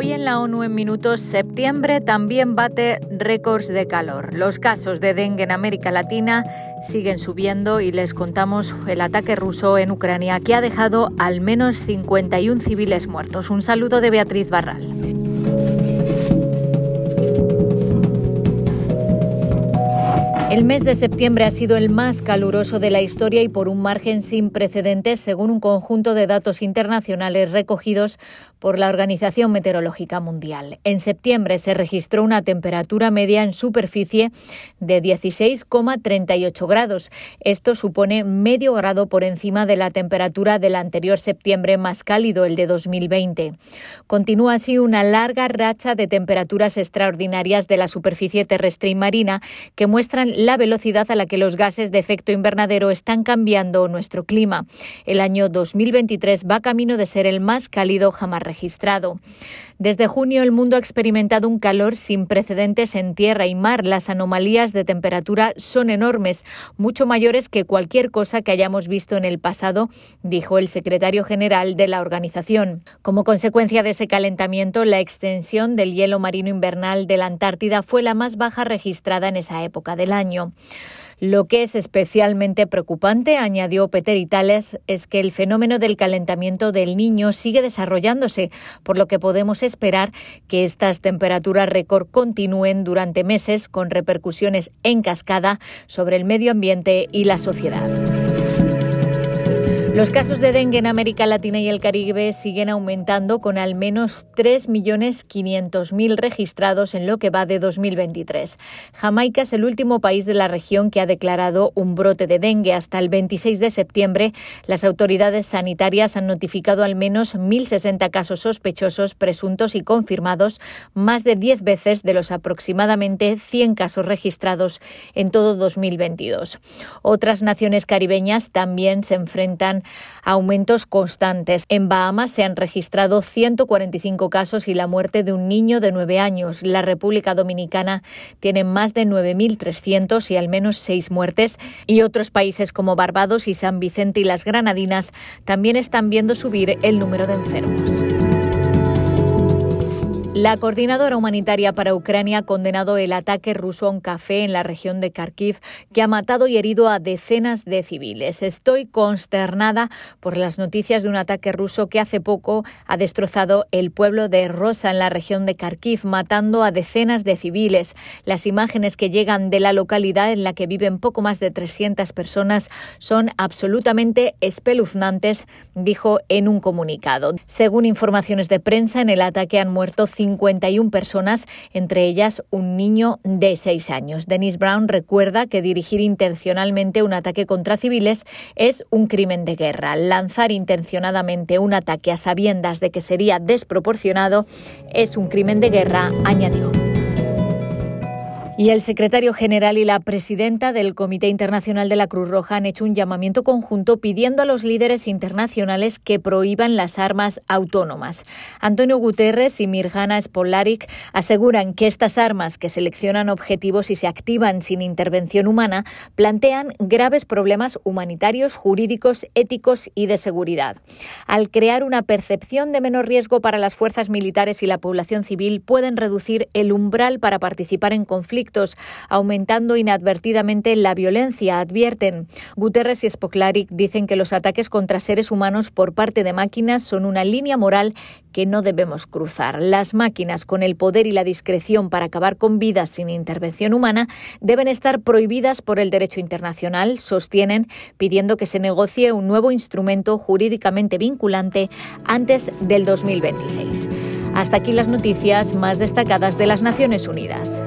Hoy en la ONU en minutos, septiembre también bate récords de calor. Los casos de dengue en América Latina siguen subiendo y les contamos el ataque ruso en Ucrania que ha dejado al menos 51 civiles muertos. Un saludo de Beatriz Barral. El mes de septiembre ha sido el más caluroso de la historia y por un margen sin precedentes, según un conjunto de datos internacionales recogidos por la Organización Meteorológica Mundial. En septiembre se registró una temperatura media en superficie de 16,38 grados. Esto supone medio grado por encima de la temperatura del anterior septiembre más cálido, el de 2020. Continúa así una larga racha de temperaturas extraordinarias de la superficie terrestre y marina que muestran la velocidad a la que los gases de efecto invernadero están cambiando nuestro clima. El año 2023 va camino de ser el más cálido jamás registrado. Desde junio el mundo ha experimentado un calor sin precedentes en tierra y mar. Las anomalías de temperatura son enormes, mucho mayores que cualquier cosa que hayamos visto en el pasado, dijo el secretario general de la organización. Como consecuencia de ese calentamiento, la extensión del hielo marino invernal de la Antártida fue la más baja registrada en esa época del año. Lo que es especialmente preocupante, añadió Peter Itales, es que el fenómeno del calentamiento del niño sigue desarrollándose, por lo que podemos esperar que estas temperaturas récord continúen durante meses con repercusiones en cascada sobre el medio ambiente y la sociedad. Los casos de dengue en América Latina y el Caribe siguen aumentando con al menos 3.500.000 registrados en lo que va de 2023. Jamaica es el último país de la región que ha declarado un brote de dengue. Hasta el 26 de septiembre, las autoridades sanitarias han notificado al menos 1.060 casos sospechosos, presuntos y confirmados, más de 10 veces de los aproximadamente 100 casos registrados en todo 2022. Otras naciones caribeñas también se enfrentan aumentos constantes. En Bahamas se han registrado 145 casos y la muerte de un niño de 9 años. La República Dominicana tiene más de 9.300 y al menos 6 muertes. Y otros países como Barbados y San Vicente y las Granadinas también están viendo subir el número de enfermos. La coordinadora humanitaria para Ucrania ha condenado el ataque ruso a un café en la región de Kharkiv que ha matado y herido a decenas de civiles. Estoy consternada por las noticias de un ataque ruso que hace poco ha destrozado el pueblo de Rosa en la región de Kharkiv, matando a decenas de civiles. Las imágenes que llegan de la localidad en la que viven poco más de 300 personas son absolutamente espeluznantes, dijo en un comunicado. Según informaciones de prensa, en el ataque han muerto 51 personas, entre ellas un niño de 6 años. Dennis Brown recuerda que dirigir intencionalmente un ataque contra civiles es un crimen de guerra. Lanzar intencionadamente un ataque a sabiendas de que sería desproporcionado es un crimen de guerra, añadió. Y el secretario general y la presidenta del Comité Internacional de la Cruz Roja han hecho un llamamiento conjunto pidiendo a los líderes internacionales que prohíban las armas autónomas. Antonio Guterres y Mirjana Spolaric aseguran que estas armas que seleccionan objetivos y se activan sin intervención humana plantean graves problemas humanitarios, jurídicos, éticos y de seguridad. Al crear una percepción de menor riesgo para las fuerzas militares y la población civil, pueden reducir el umbral para participar en conflictos aumentando inadvertidamente la violencia, advierten. Guterres y Spoklaric dicen que los ataques contra seres humanos por parte de máquinas son una línea moral que no debemos cruzar. Las máquinas con el poder y la discreción para acabar con vidas sin intervención humana deben estar prohibidas por el derecho internacional, sostienen, pidiendo que se negocie un nuevo instrumento jurídicamente vinculante antes del 2026. Hasta aquí las noticias más destacadas de las Naciones Unidas.